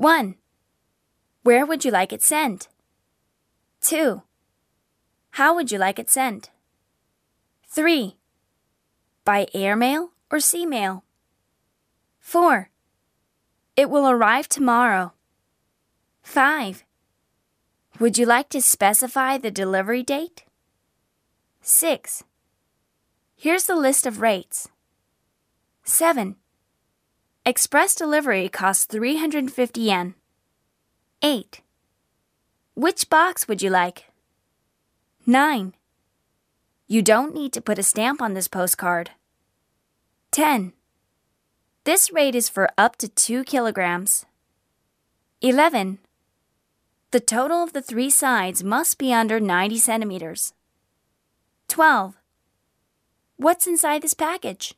1. Where would you like it sent? 2. How would you like it sent? 3. By airmail or sea mail? 4. It will arrive tomorrow. 5. Would you like to specify the delivery date? 6. Here's the list of rates. 7. Express delivery costs 350 yen. 8. Which box would you like? 9. You don't need to put a stamp on this postcard. 10. This rate is for up to 2 kilograms. 11. The total of the three sides must be under 90 centimeters. 12. What's inside this package?